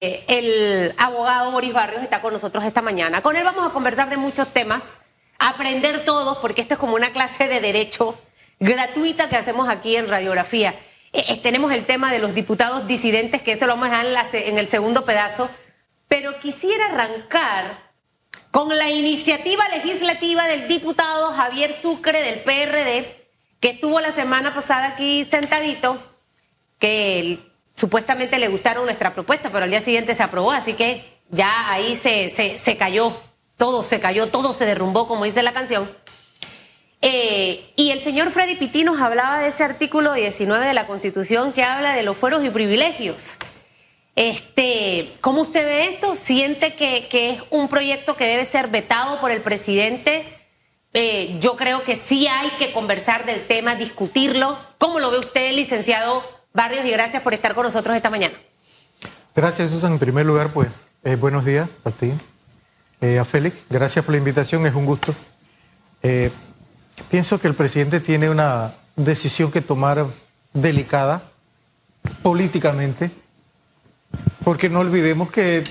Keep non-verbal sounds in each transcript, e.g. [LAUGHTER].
el abogado Boris Barrios está con nosotros esta mañana. Con él vamos a conversar de muchos temas, aprender todos, porque esto es como una clase de derecho gratuita que hacemos aquí en Radiografía. Eh, eh, tenemos el tema de los diputados disidentes, que eso lo vamos a dejar en, en el segundo pedazo, pero quisiera arrancar con la iniciativa legislativa del diputado Javier Sucre del PRD, que estuvo la semana pasada aquí sentadito, que él supuestamente le gustaron nuestra propuesta, pero al día siguiente se aprobó, así que ya ahí se, se, cayó, todo se cayó, todo se derrumbó, como dice la canción. Eh, y el señor Freddy Pitti nos hablaba de ese artículo 19 de la Constitución que habla de los fueros y privilegios. Este, ¿Cómo usted ve esto? ¿Siente que, que es un proyecto que debe ser vetado por el presidente? Eh, yo creo que sí hay que conversar del tema, discutirlo. ¿Cómo lo ve usted, licenciado Barrios, y gracias por estar con nosotros esta mañana. Gracias, Susan. En primer lugar, pues, eh, buenos días a ti, eh, a Félix. Gracias por la invitación, es un gusto. Eh, pienso que el presidente tiene una decisión que tomar delicada políticamente, porque no olvidemos que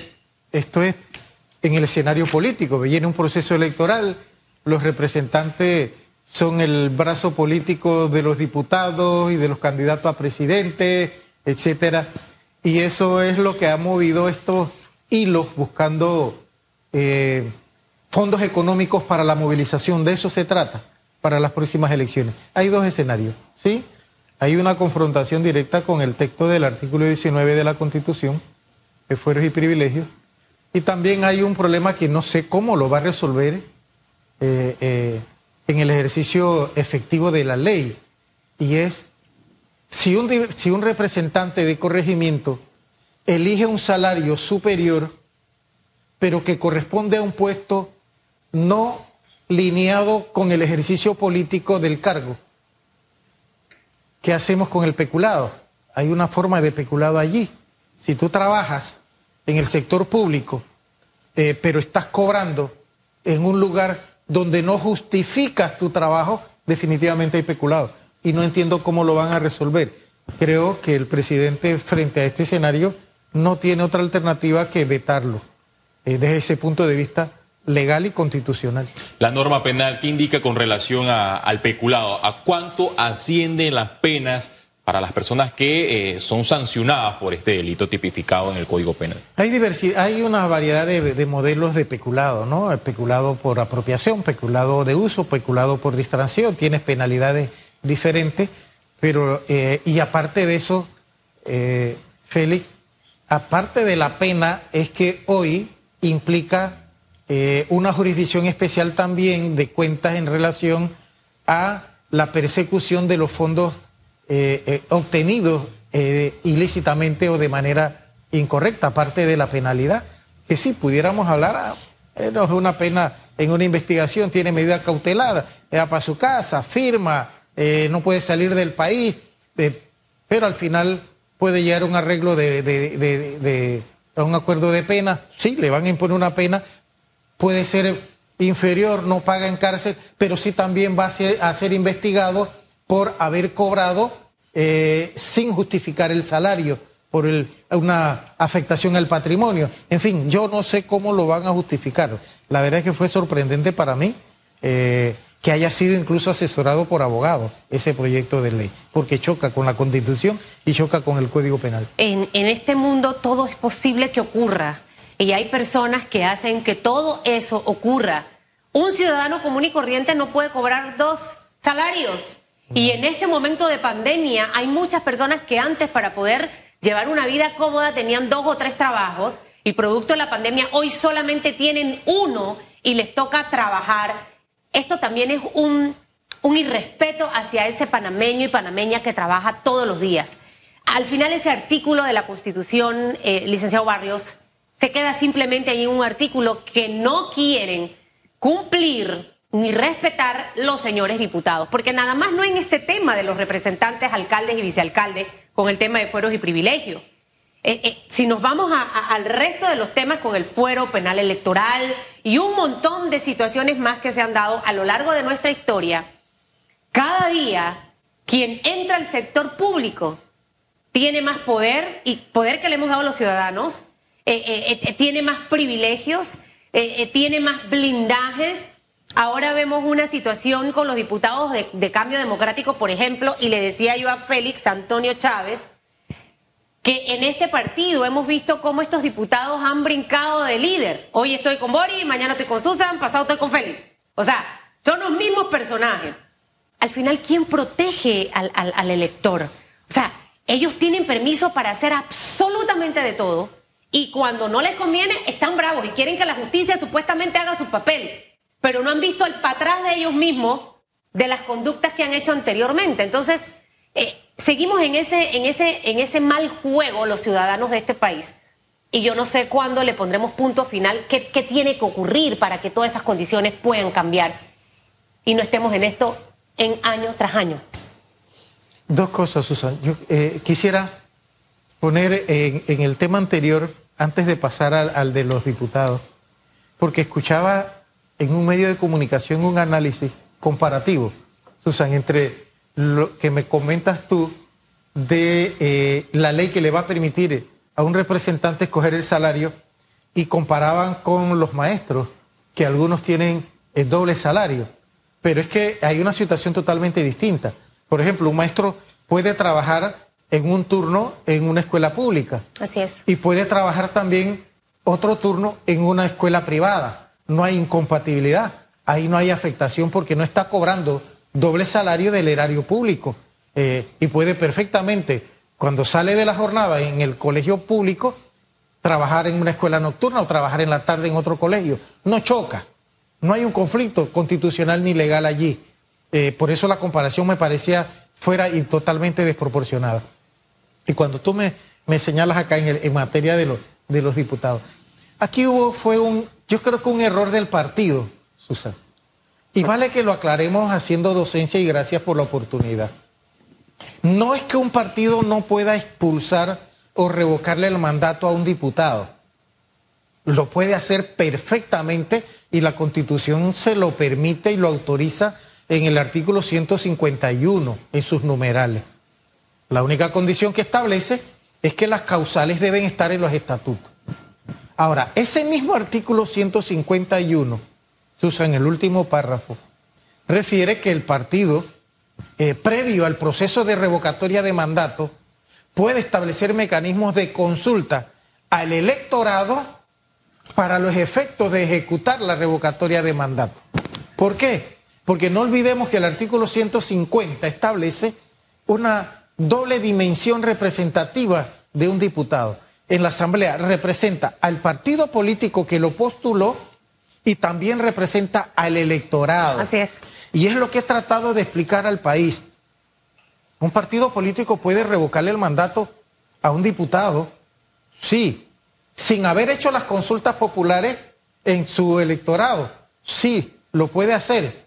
esto es en el escenario político, viene un proceso electoral, los representantes son el brazo político de los diputados y de los candidatos a presidente, etcétera. Y eso es lo que ha movido estos hilos buscando eh, fondos económicos para la movilización. De eso se trata para las próximas elecciones. Hay dos escenarios, ¿sí? Hay una confrontación directa con el texto del artículo 19 de la Constitución, de fueros y privilegios, y también hay un problema que no sé cómo lo va a resolver eh, eh, en el ejercicio efectivo de la ley. Y es, si un, si un representante de corregimiento elige un salario superior, pero que corresponde a un puesto no lineado con el ejercicio político del cargo, ¿qué hacemos con el peculado? Hay una forma de peculado allí. Si tú trabajas en el sector público, eh, pero estás cobrando en un lugar donde no justificas tu trabajo, definitivamente hay peculado. Y no entiendo cómo lo van a resolver. Creo que el presidente frente a este escenario no tiene otra alternativa que vetarlo eh, desde ese punto de vista legal y constitucional. La norma penal, ¿qué indica con relación al peculado? ¿A cuánto ascienden las penas para las personas que eh, son sancionadas por este delito tipificado en el Código Penal? Hay diversidad, hay una variedad de, modelos de peculado, ¿no? Peculado por apropiación, peculado de uso, peculado por distracción, tienes penalidades diferentes, pero eh, y aparte de eso, eh, Félix, aparte de la pena es que hoy implica una jurisdicción especial también de cuentas en relación a la persecución de los fondos eh, eh, obtenidos eh, ilícitamente o de manera incorrecta, aparte de la penalidad, que si pudiéramos hablar, ah, no es una pena en una investigación, tiene medida cautelar, va para su casa, firma, no puede salir del país, pero al final puede llegar a un arreglo de, de, a un acuerdo de pena, sí, le van a imponer una pena, puede ser inferior, no paga en cárcel, pero sí también va a ser, a ser investigado por haber cobrado eh, sin justificar el salario, por una afectación al patrimonio. En fin, yo no sé cómo lo van a justificar. La verdad es que fue sorprendente para mí eh, que haya sido incluso asesorado por abogados ese proyecto de ley, porque choca con la Constitución y choca con el Código Penal. En, en este mundo todo es posible que ocurra y hay personas que hacen que todo eso ocurra. Un ciudadano común y corriente no puede cobrar dos salarios. Y en este momento de pandemia hay muchas personas que antes para poder llevar una vida cómoda tenían dos o tres trabajos y producto de la pandemia hoy solamente tienen uno y les toca trabajar. Esto también es un, un irrespeto hacia ese panameño y panameña que trabaja todos los días. Al final ese artículo de la Constitución, eh, licenciado Barrios, se queda simplemente ahí un artículo que no quieren cumplir ni respetar los señores diputados, porque nada más no en este tema de los representantes, alcaldes y vicealcaldes, con el tema de fueros y privilegios. Eh, eh, si nos vamos al resto de los temas con el fuero penal electoral y un montón de situaciones más que se han dado a lo largo de nuestra historia, cada día quien entra al sector público tiene más poder y poder que le hemos dado a los ciudadanos eh, tiene más privilegios, tiene más blindajes. Ahora vemos una situación con los diputados de, Cambio Democrático, por ejemplo, y le decía yo a Félix Antonio Chávez que en este partido hemos visto cómo estos diputados han brincado de líder. Hoy estoy con Boris, mañana estoy con Susan, pasado estoy con Félix. O sea, son los mismos personajes. Al final, ¿quién protege al, al- al elector? O sea, ellos tienen permiso para hacer absolutamente de todo y cuando no les conviene están bravos y quieren que la justicia supuestamente haga su papel, pero no han visto el para atrás de ellos mismos de las conductas que han hecho anteriormente. Entonces, eh, seguimos en ese, en, ese, en ese mal juego los ciudadanos de este país. Y yo no sé cuándo le pondremos punto final, qué, tiene que ocurrir para que todas esas condiciones puedan cambiar y no estemos en esto en año tras año. Dos cosas, Susan. Yo eh, quisiera poner en, el tema anterior, antes de pasar al de los diputados, porque escuchaba en un medio de comunicación un análisis comparativo, Susan, entre lo que me comentas tú de eh, la ley que le va a permitir a un representante escoger el salario y comparaban con los maestros, que algunos tienen el doble salario. Pero es que hay una situación totalmente distinta. Por ejemplo, un maestro puede trabajar en un turno en una escuela pública Así es. y puede trabajar también otro turno en una escuela privada. No hay incompatibilidad, ahí no hay afectación porque no está cobrando doble salario del erario público Eh, y puede perfectamente, cuando sale de la jornada en el colegio público, trabajar en una escuela nocturna o trabajar en la tarde en otro colegio. No choca, no hay un conflicto constitucional ni legal allí. Eh, por eso la comparación me parecía fuera y totalmente desproporcionada. Y cuando tú me, me señalas acá en, el- en materia de, de los diputados, aquí hubo, fue un, yo creo que un error del partido, Susana. Y vale que lo aclaremos haciendo docencia y gracias por la oportunidad. No es que un partido no pueda expulsar o revocarle el mandato a un diputado. Lo puede hacer perfectamente y la constitución se lo permite y lo autoriza en el artículo 151 en sus numerales. La única condición que establece es que las causales deben estar en los estatutos. Ahora, ese mismo artículo 151, Susan, en el último párrafo, refiere que el partido, eh, previo al proceso de revocatoria de mandato, puede establecer mecanismos de consulta al electorado para los efectos de ejecutar la revocatoria de mandato. ¿Por qué? Porque no olvidemos que el artículo 150 establece una doble dimensión representativa de un diputado. En la Asamblea representa al partido político que lo postuló y también representa al electorado. Así es. Y es lo que he tratado de explicar al país. Un partido político puede revocarle el mandato a un diputado, sí, sin haber hecho las consultas populares en su electorado, sí, lo puede hacer.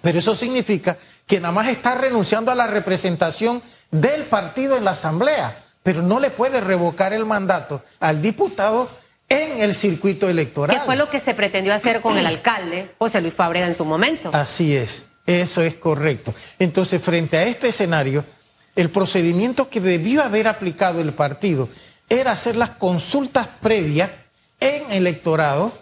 Pero eso significa que nada más está renunciando a la representación del partido en la asamblea, pero no le puede revocar el mandato al diputado en el circuito electoral. Que fue lo que se pretendió hacer con el alcalde José Luis Fábrega en su momento. Así es, eso es correcto. Entonces, frente a este escenario, el procedimiento que debió haber aplicado el partido era hacer las consultas previas en electorado,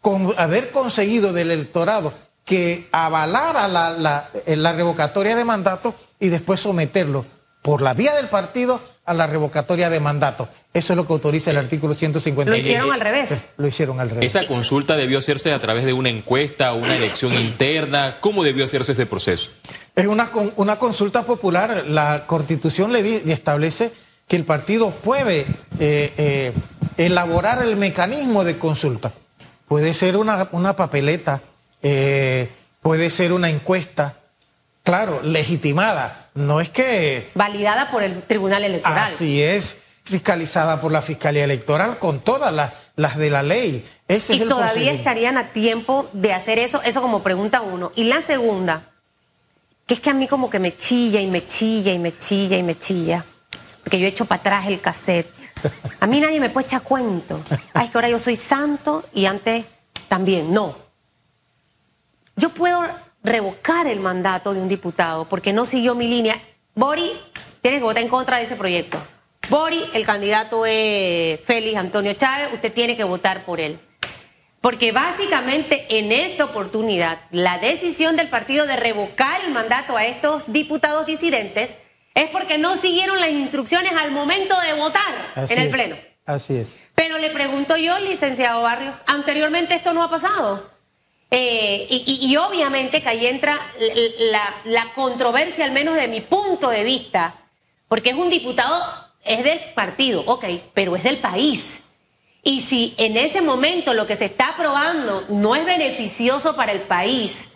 con haber conseguido del electorado que avalara la, la- la revocatoria de mandato y después someterlo por la vía del partido a la revocatoria de mandato. Eso es lo que autoriza el artículo 150. Lo hicieron al revés. [LAUGHS] Lo hicieron al revés. Esa consulta debió hacerse a través de una encuesta, una elección interna. ¿Cómo debió hacerse ese proceso? Es una, una consulta popular. La constitución le, di- le establece que el partido puede eh, eh, elaborar el mecanismo de consulta. Puede ser una, una papeleta, eh, puede ser una encuesta, claro, legitimada. No es que Validada por el Tribunal Electoral. así es, fiscalizada por la Fiscalía Electoral con todas las, las de la ley. Ese y es el todavía estarían a tiempo de hacer eso, eso como pregunta uno. Y la segunda, que es que a mí como que me chilla y me chilla y me chilla y me chilla, porque yo he hecho para atrás el cassette. A mí nadie me puede echar cuento. Ay, es que ahora yo soy santo y antes también. No. Yo puedo revocar el mandato de un diputado porque no siguió mi línea. Bori, tienes que votar en contra de ese proyecto. Bori, el candidato es Félix Antonio Chávez, usted tiene que votar por él. Porque básicamente en esta oportunidad, la decisión del partido de revocar el mandato a estos diputados disidentes es porque no siguieron las instrucciones al momento de votar en el Pleno. Así es. Pero le pregunto yo, licenciado Barrio, anteriormente esto no ha pasado. Eh, y, obviamente que ahí entra la, la controversia, al menos de mi punto de vista, porque es un diputado, es del partido, ok, pero es del país. Y si en ese momento lo que se está aprobando no es beneficioso para el país,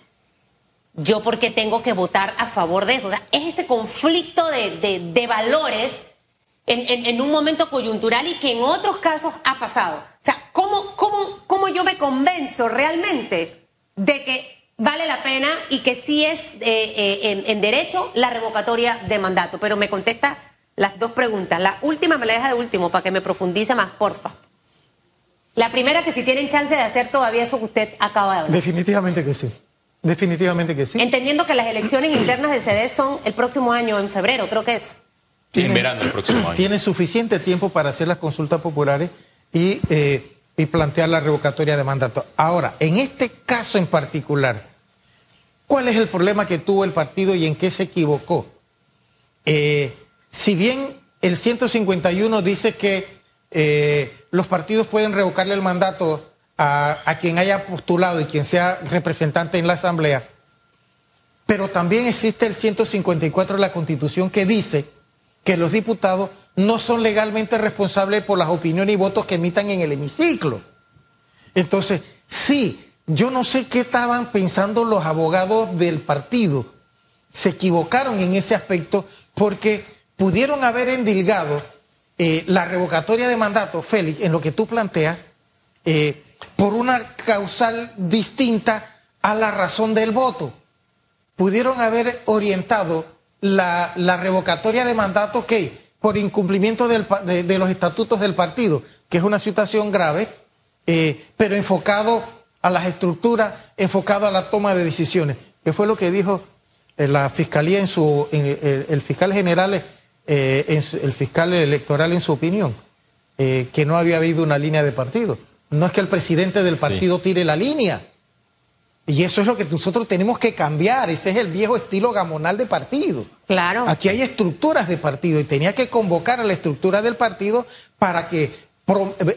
yo porque tengo que votar a favor de eso. O sea, es ese conflicto de, valores en, un momento coyuntural y que en otros casos ha pasado. O sea, ¿cómo, cómo, cómo yo me convenzo realmente de que vale la pena y que sí es eh, eh, en, derecho la revocatoria de mandato? Pero me contesta las dos preguntas. La última me la deja de último para que me profundice más, porfa. La primera, que si tienen chance de hacer todavía eso que usted acaba de hablar. Definitivamente que sí. Definitivamente que sí. Entendiendo que las elecciones internas de CD son el próximo año, en febrero, creo que es. en verano el próximo año. Tiene suficiente tiempo para hacer las consultas populares y, eh, y plantear la revocatoria de mandato. Ahora, en este caso en particular, ¿cuál es el problema que tuvo el partido y en qué se equivocó? Eh, si bien el 151 dice que eh, los partidos pueden revocarle el mandato a, quien haya postulado y quien sea representante en la Asamblea. Pero también existe el 154 de la Constitución que dice que los diputados no son legalmente responsables por las opiniones y votos que emitan en el hemiciclo. Entonces, sí, yo no sé qué estaban pensando los abogados del partido. Se equivocaron en ese aspecto porque pudieron haber endilgado eh, la revocatoria de mandato, Félix, en lo que tú planteas, eh, por una causal distinta a la razón del voto. Pudieron haber orientado la, revocatoria de mandato que por incumplimiento de, los estatutos del partido, que es una situación grave, eh, pero enfocado a las estructuras, enfocado a la toma de decisiones, que fue lo que dijo eh, la fiscalía en su, el, fiscal general, eh, el fiscal electoral en su opinión, que no había habido una línea de partido. No es que el presidente del partido tire la línea. Y eso es lo que nosotros tenemos que cambiar. Ese es el viejo estilo gamonal de partido. Claro. Aquí hay estructuras de partido y tenía que convocar a la estructura del partido para que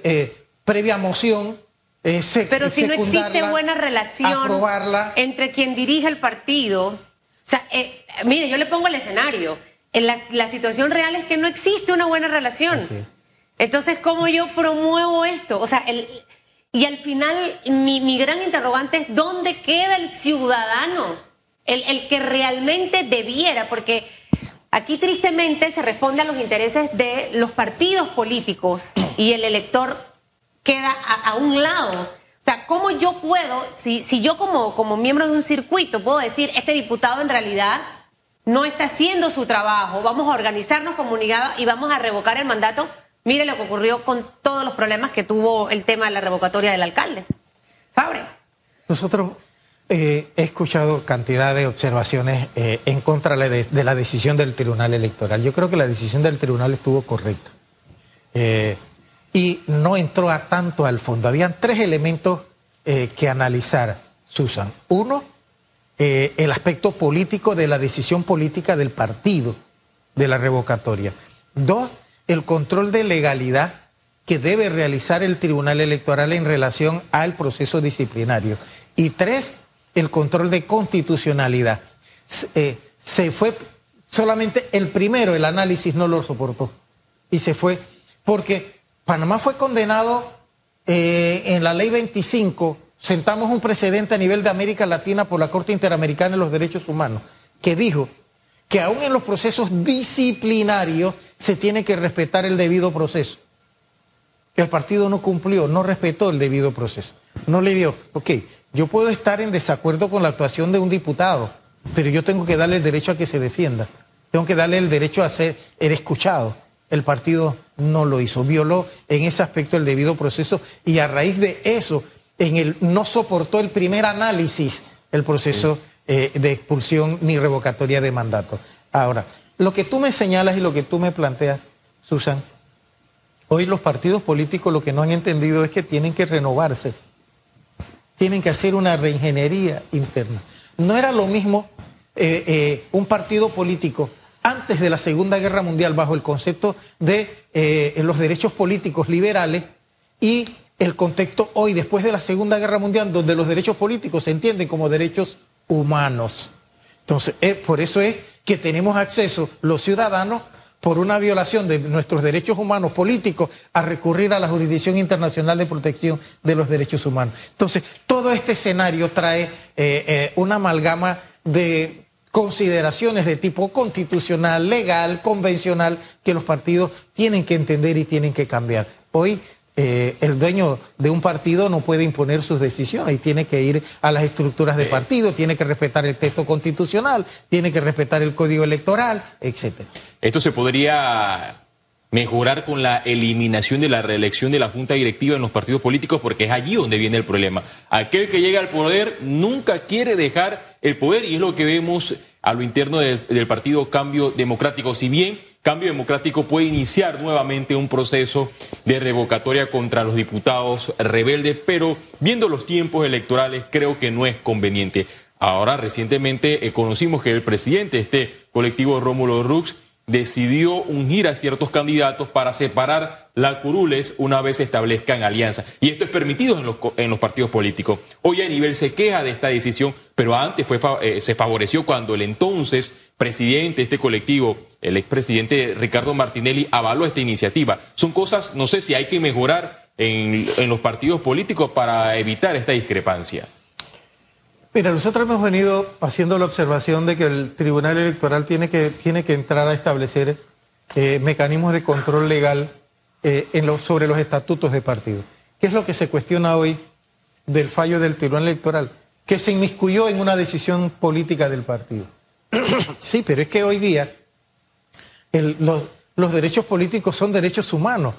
eh, previa moción eh, se Pero si no existe buena relación entre quien dirige el partido. O sea, eh, mire, yo le pongo el escenario. La, la, situación real es que no existe una buena relación. Entonces, ¿cómo yo promuevo esto? O sea, el, y al final mi, gran interrogante es ¿dónde queda el ciudadano? El, que realmente debiera, porque aquí tristemente se responde a los intereses de los partidos políticos y el elector queda a, un lado. O sea, ¿cómo yo puedo, si, si yo como, como miembro de un circuito puedo decir, este diputado en realidad no está haciendo su trabajo, vamos a organizarnos comunidad y vamos a revocar el mandato? Mire lo que ocurrió con todos los problemas que tuvo el tema de la revocatoria del alcalde. Fabre. Nosotros eh, he escuchado cantidad de observaciones eh, en contra de, la decisión del Tribunal Electoral. Yo creo que la decisión del Tribunal estuvo correcta. Eh, y no entró a tanto al fondo. Habían tres elementos que analizar, Susan. Uno, el aspecto político de la decisión política del partido de la revocatoria. Dos, el control de legalidad que debe realizar el Tribunal Electoral en relación al proceso disciplinario. Y tres, el control de constitucionalidad. Eh, se fue solamente el primero, el análisis no lo soportó. Y se fue porque Panamá fue condenado eh, en la ley 25, sentamos un precedente a nivel de América Latina por la Corte Interamericana de los Derechos Humanos, que dijo que aún en los procesos disciplinarios se tiene que respetar el debido proceso. El partido no cumplió, no respetó el debido proceso. No le dio, ok, yo puedo estar en desacuerdo con la actuación de un diputado, pero yo tengo que darle el derecho a que se defienda. Tengo que darle el derecho a ser escuchado. El partido no lo hizo, violó en ese aspecto el debido proceso y a raíz de eso, el no soportó el primer análisis el proceso. Eh, de expulsión ni revocatoria de mandato. Ahora, lo que tú me señalas y lo que tú me planteas Susan, hoy los partidos políticos lo que no han entendido es que tienen que renovarse, tienen que hacer una reingeniería interna. No era lo mismo eh, eh, un partido político antes de la Segunda Guerra Mundial bajo el concepto de los derechos políticos liberales y el contexto hoy después de la Segunda Guerra Mundial donde los derechos políticos se entienden como derechos humanos. Entonces, por eso es que tenemos acceso los ciudadanos por una violación de nuestros derechos humanos políticos a recurrir a la Jurisdicción Internacional de Protección de los Derechos Humanos. Entonces, todo este escenario trae una amalgama de consideraciones de tipo constitucional, legal, convencional, que los partidos tienen que entender y tienen que cambiar. Hoy eh, el dueño de un partido no puede imponer sus decisiones y tiene que ir a las estructuras de partido, tiene que respetar el texto constitucional, tiene que respetar el código electoral, etcétera. Esto se podría mejorar con la eliminación de la reelección de la junta directiva en los partidos políticos, porque es allí donde viene el problema. Aquel que llega al poder nunca quiere dejar el poder y es lo que vemos a lo interno del, partido Cambio Democrático. Si bien Cambio Democrático puede iniciar nuevamente un proceso de revocatoria contra los diputados rebeldes, pero viendo los tiempos electorales creo que no es conveniente. Ahora recientemente eh, conocimos que el presidente de este colectivo Rómulo Rux decidió ungir a ciertos candidatos para separar la curules una vez establezcan alianzas. Y esto es permitido en los, en los partidos políticos. Hoy a nivel se queja de esta decisión, pero antes fue, eh, se favoreció cuando el entonces presidente de este colectivo, el expresidente Ricardo Martinelli, avaló esta iniciativa. Son cosas, no sé si hay que mejorar en, en los partidos políticos para evitar esta discrepancia. Mira, nosotros hemos venido haciendo la observación de que el Tribunal Electoral tiene que, tiene que entrar a establecer eh, mecanismos de control legal eh, en sobre los estatutos de partido. ¿Qué es lo que se cuestiona hoy del fallo del Tribunal Electoral? Que se inmiscuyó en una decisión política del partido. [COUGHS] sí, pero es que hoy día los, los derechos políticos son derechos humanos.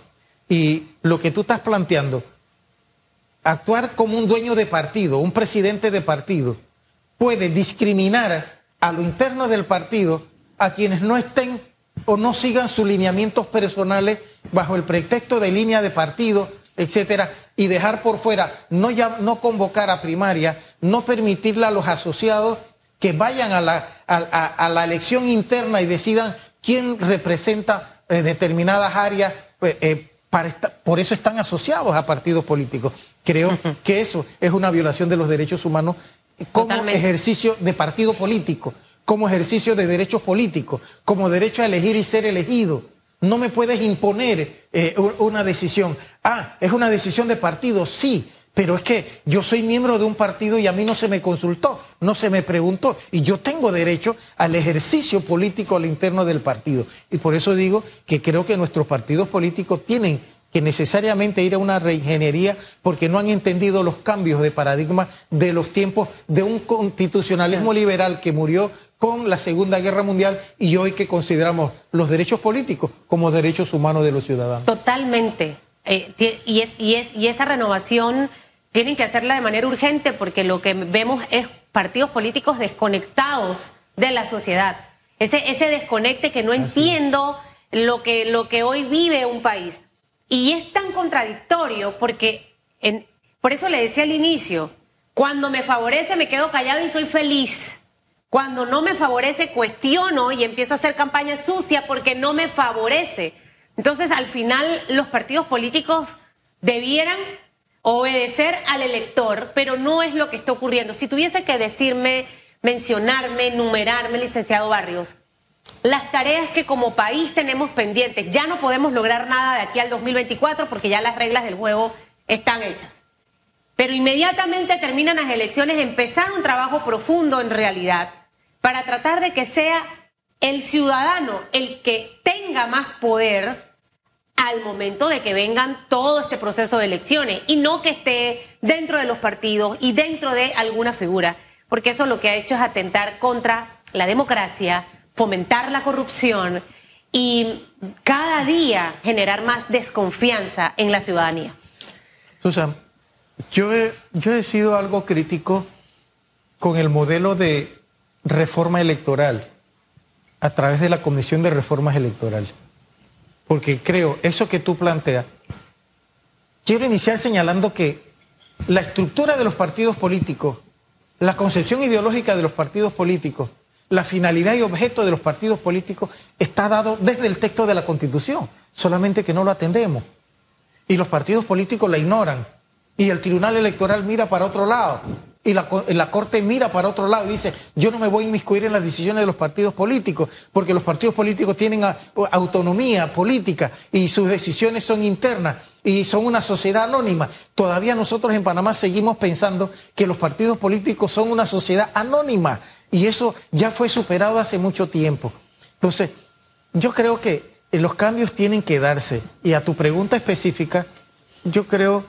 Y lo que tú estás planteando actuar como un dueño de partido, un presidente de partido, puede discriminar a lo interno del partido a quienes no estén o no sigan sus lineamientos personales bajo el pretexto de línea de partido, etcétera, y dejar por fuera, no, ya, no convocar a primaria, no permitirle a los asociados que vayan a la, a, la elección interna y decidan quién representa eh, determinadas áreas. Pues, eh, por eso están asociados a partidos políticos. Creo que eso es una violación de los derechos humanos como ejercicio de partido político, como ejercicio de derechos políticos, como derecho a elegir y ser elegido. No me puedes imponer eh, una decisión. Ah, es una decisión de partido, sí, pero es que yo soy miembro de un partido y a mí no se me consultó, no se me preguntó. Y yo tengo derecho al ejercicio político al interno del partido. Y por eso digo que creo que nuestros partidos políticos tienen que necesariamente ir a una reingeniería porque no han entendido los cambios de paradigma de los tiempos de un constitucionalismo liberal que murió con la Segunda Guerra Mundial y hoy que consideramos los derechos políticos como derechos humanos de los ciudadanos. Totalmente. Eh, y, es, y, es, y esa renovación tienen que hacerla de manera urgente porque lo que vemos es partidos políticos desconectados de la sociedad. Ese, ese desconecte que no entiendo lo que, lo que hoy vive un país. Y es tan contradictorio porque, en, por eso le decía al inicio, cuando me favorece me quedo callado y soy feliz. Cuando no me favorece cuestiono y empiezo a hacer campaña sucia porque no me favorece. Entonces, al final, los partidos políticos debieran obedecer al elector, pero no es lo que está ocurriendo. Si tuviese que decirme, mencionarme, numerarme, licenciado Barrios, las tareas que como país tenemos pendientes, ya no podemos lograr nada de aquí al 2024 porque ya las reglas del juego están hechas. Pero inmediatamente terminan las elecciones, empezar un trabajo profundo en realidad para tratar de que sea el ciudadano el que tenga más poder al momento de que vengan todo este proceso de elecciones y no que esté dentro de los partidos y dentro de alguna figura, porque eso lo que ha hecho es atentar contra la democracia, fomentar la corrupción y cada día generar más desconfianza en la ciudadanía. Susan, yo he, yo he sido algo crítico con el modelo de reforma electoral a través de la Comisión de Reformas Electorales porque creo, eso que tú planteas, quiero iniciar señalando que la estructura de los partidos políticos, la concepción ideológica de los partidos políticos, la finalidad y objeto de los partidos políticos está dado desde el texto de la Constitución, solamente que no lo atendemos. Y los partidos políticos la ignoran. Y el Tribunal Electoral mira para otro lado y la, Corte mira para otro lado y dice, yo no me voy a inmiscuir en las decisiones de los partidos políticos, porque los partidos políticos tienen autonomía política y sus decisiones son internas y son una sociedad anónima. Todavía nosotros en Panamá seguimos pensando que los partidos políticos son una sociedad anónima y eso ya fue superado hace mucho tiempo. Entonces, yo creo que los cambios tienen que darse y a tu pregunta específica, yo creo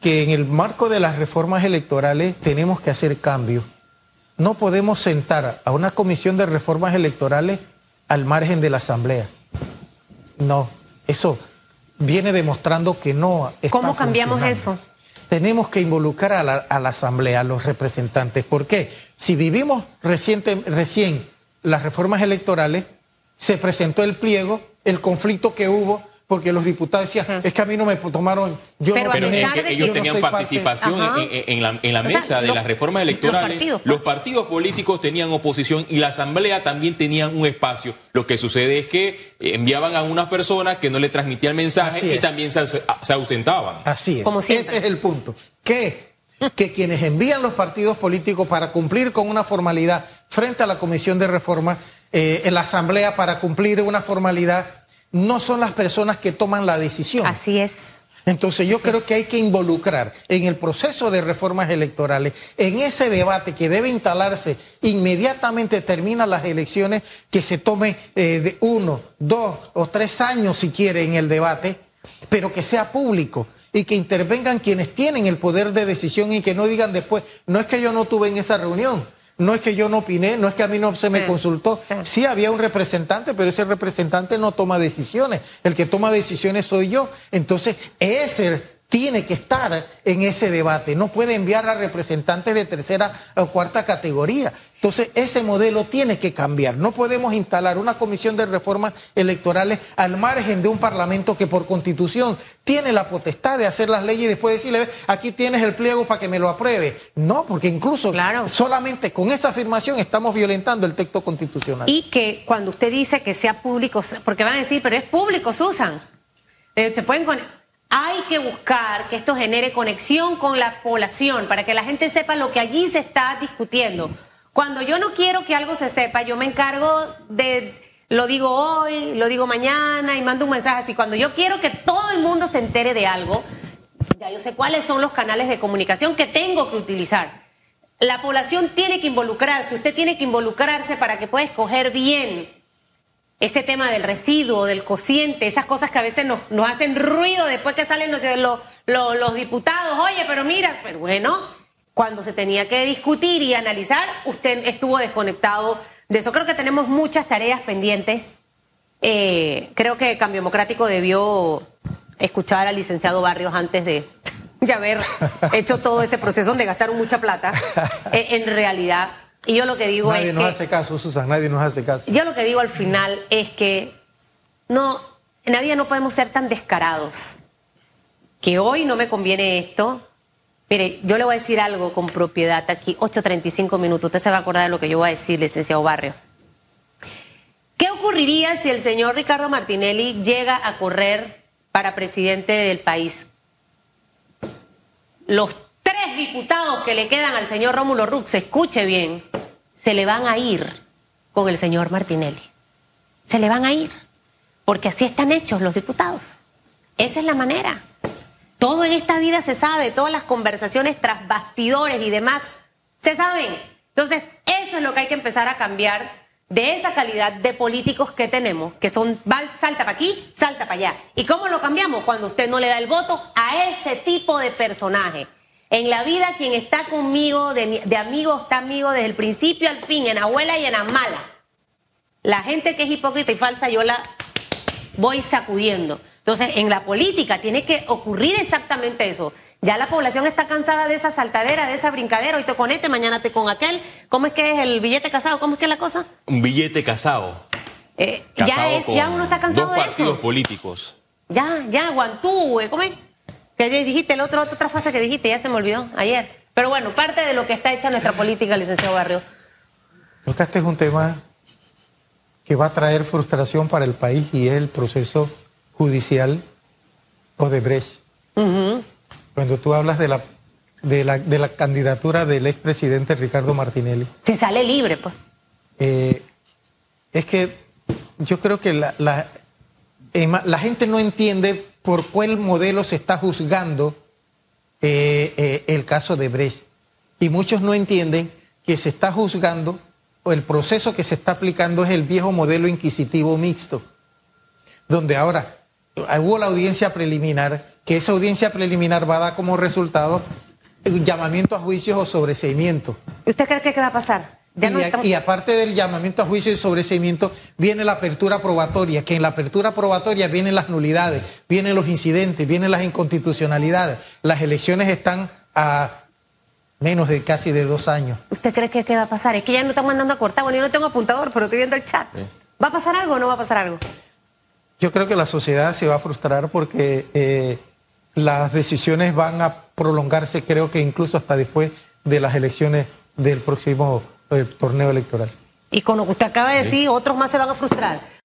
que en el marco de las reformas electorales tenemos que hacer cambios. No podemos sentar a una comisión de reformas electorales al margen de la Asamblea. No, eso viene demostrando que no. Está ¿Cómo cambiamos eso? Tenemos que involucrar a la, Asamblea, a los representantes. ¿Por qué? Si vivimos reciente, recién las reformas electorales, se presentó el pliego, el conflicto que hubo, porque los diputados decían, es que a mí no me tomaron, yo no Pero es que ellos tenían participación en, la, mesa de las reformas electorales, los partidos, políticos tenían oposición y la asamblea también tenían un espacio. Lo que sucede es que enviaban a unas personas que no le transmitían mensaje y también se, ausentaban. Así es, ese es el punto. ¿Qué? que quienes envían los partidos políticos para cumplir con una formalidad frente a la Comisión de Reforma, eh, en la Asamblea para cumplir una formalidad, no son las personas que toman la decisión. Así es. Entonces yo creo que hay que involucrar en el proceso de reformas electorales, en ese debate que debe instalarse inmediatamente terminan las elecciones, que se tome eh, de uno, dos o tres años si quiere en el debate, pero que sea público y que intervengan quienes tienen el poder de decisión y que no digan después, no es que yo no tuve en esa reunión, no es que yo no opiné, no es que a mí no se me consultó. Sí. había un representante, pero ese representante no toma decisiones. El que toma decisiones soy yo. Entonces, ese tiene que estar en ese debate, no puede enviar a representantes de tercera o cuarta categoría. Entonces, ese modelo tiene que cambiar. No podemos instalar una comisión de reformas electorales al margen de un parlamento que por constitución tiene la potestad de hacer las leyes y después decirle, aquí tienes el pliego para que me lo apruebe. No, porque incluso solamente con esa afirmación estamos violentando el texto constitucional. Y que cuando usted dice que sea público, porque van a decir, pero es público, Susan. Eh, se pueden hay que buscar que esto genere conexión con la población para que la gente sepa lo que allí se está discutiendo. Cuando yo no quiero que algo se sepa, yo me encargo de, lo digo hoy, lo digo mañana y mando un mensaje así. Cuando yo quiero que todo el mundo se entere de algo, ya yo sé cuáles son los canales de comunicación que tengo que utilizar. La población tiene que involucrarse, usted tiene que involucrarse para que pueda escoger bien ese tema del residuo, del cociente, esas cosas que a veces nos, nos hacen ruido después que salen los, los, los, diputados. Oye, pero mira, pero bueno, cuando se tenía que discutir y analizar, usted estuvo desconectado de eso. Creo que tenemos muchas tareas pendientes. Eh, creo que Cambio Democrático debió escuchar al licenciado Barrios antes de, de haber hecho todo ese proceso donde gastaron mucha plata. [LAUGHS] Eh, en realidad, y yo lo que digo nadie nos hace caso, Susan, nadie nos hace caso. Yo lo que digo al final es que no, en la vida no podemos ser tan descarados. Que hoy no me conviene esto. Mire, yo le voy a decir algo con propiedad aquí, 8.35 minutos. Usted se va a acordar de lo que yo voy a decir, licenciado Barrio. ¿Qué ocurriría si el señor Ricardo Martinelli llega a correr para presidente del país? Los tres diputados que le quedan al señor Rómulo Rux, escuche bien, se le van a ir con el señor Martinelli. Se le van a ir. Porque así están hechos los diputados. Esa es la manera. Todo en esta vida se sabe, todas las conversaciones tras bastidores y demás se saben. Entonces, eso es lo que hay que empezar a cambiar de esa calidad de políticos que tenemos, que son salta para aquí, salta para allá. ¿Y cómo lo cambiamos? Cuando usted no le da el voto a ese tipo de personaje. En la vida quien está conmigo, de, de amigo, está amigo desde el principio al fin, en abuela y en mala. La gente que es hipócrita y falsa yo la voy sacudiendo. Entonces, en la política tiene que ocurrir exactamente eso. Ya la población está cansada de esa saltadera, de esa brincadera. Hoy te con este, mañana te con aquel. ¿Cómo es que es el billete casado? ¿Cómo es que es la cosa? Un billete casado. Eh, ya es, ya uno está cansado dos de partidos eso. políticos. Ya, ya, Guantú, ¿cómo es? Que dijiste, el otro, otra frase que dijiste, ya se me olvidó ayer. Pero bueno, parte de lo que está hecha nuestra política, licenciado Barrio. Creo que este es un tema que va a traer frustración para el país y es el proceso judicial Odebrecht. Cuando tú hablas de la, de la, de la candidatura del expresidente Ricardo Martinelli, Si sale libre, pues. eh, es que yo creo que la, la, la gente no entiende por cuál modelo se está juzgando eh, eh, el caso de Brecht. Y muchos no entienden que se está juzgando o el proceso que se está aplicando es el viejo modelo inquisitivo mixto, donde ahora eh, hubo la audiencia preliminar, que esa audiencia preliminar va a dar como resultado llamamiento a juicios o sobreseimiento. ¿Y usted cree que qué va a pasar? Ya Y, no a- estamos- y aparte del llamamiento a juicio y sobreseimiento, viene la apertura probatoria, que en la apertura probatoria vienen las nulidades, vienen los incidentes, vienen las inconstitucionalidades. Las elecciones están a menos de casi de dos años. ¿Usted cree que qué va a pasar? Es que ya no están mandando a cortar. Bueno, yo no tengo apuntador, pero estoy viendo el chat. ¿Va a pasar algo o no va a pasar algo? Yo creo que la sociedad se va a frustrar porque eh, las decisiones van a prolongarse, creo que incluso hasta después de las elecciones del próximo eh, torneo electoral. Y con lo que usted acaba de decir, otros más se van a frustrar.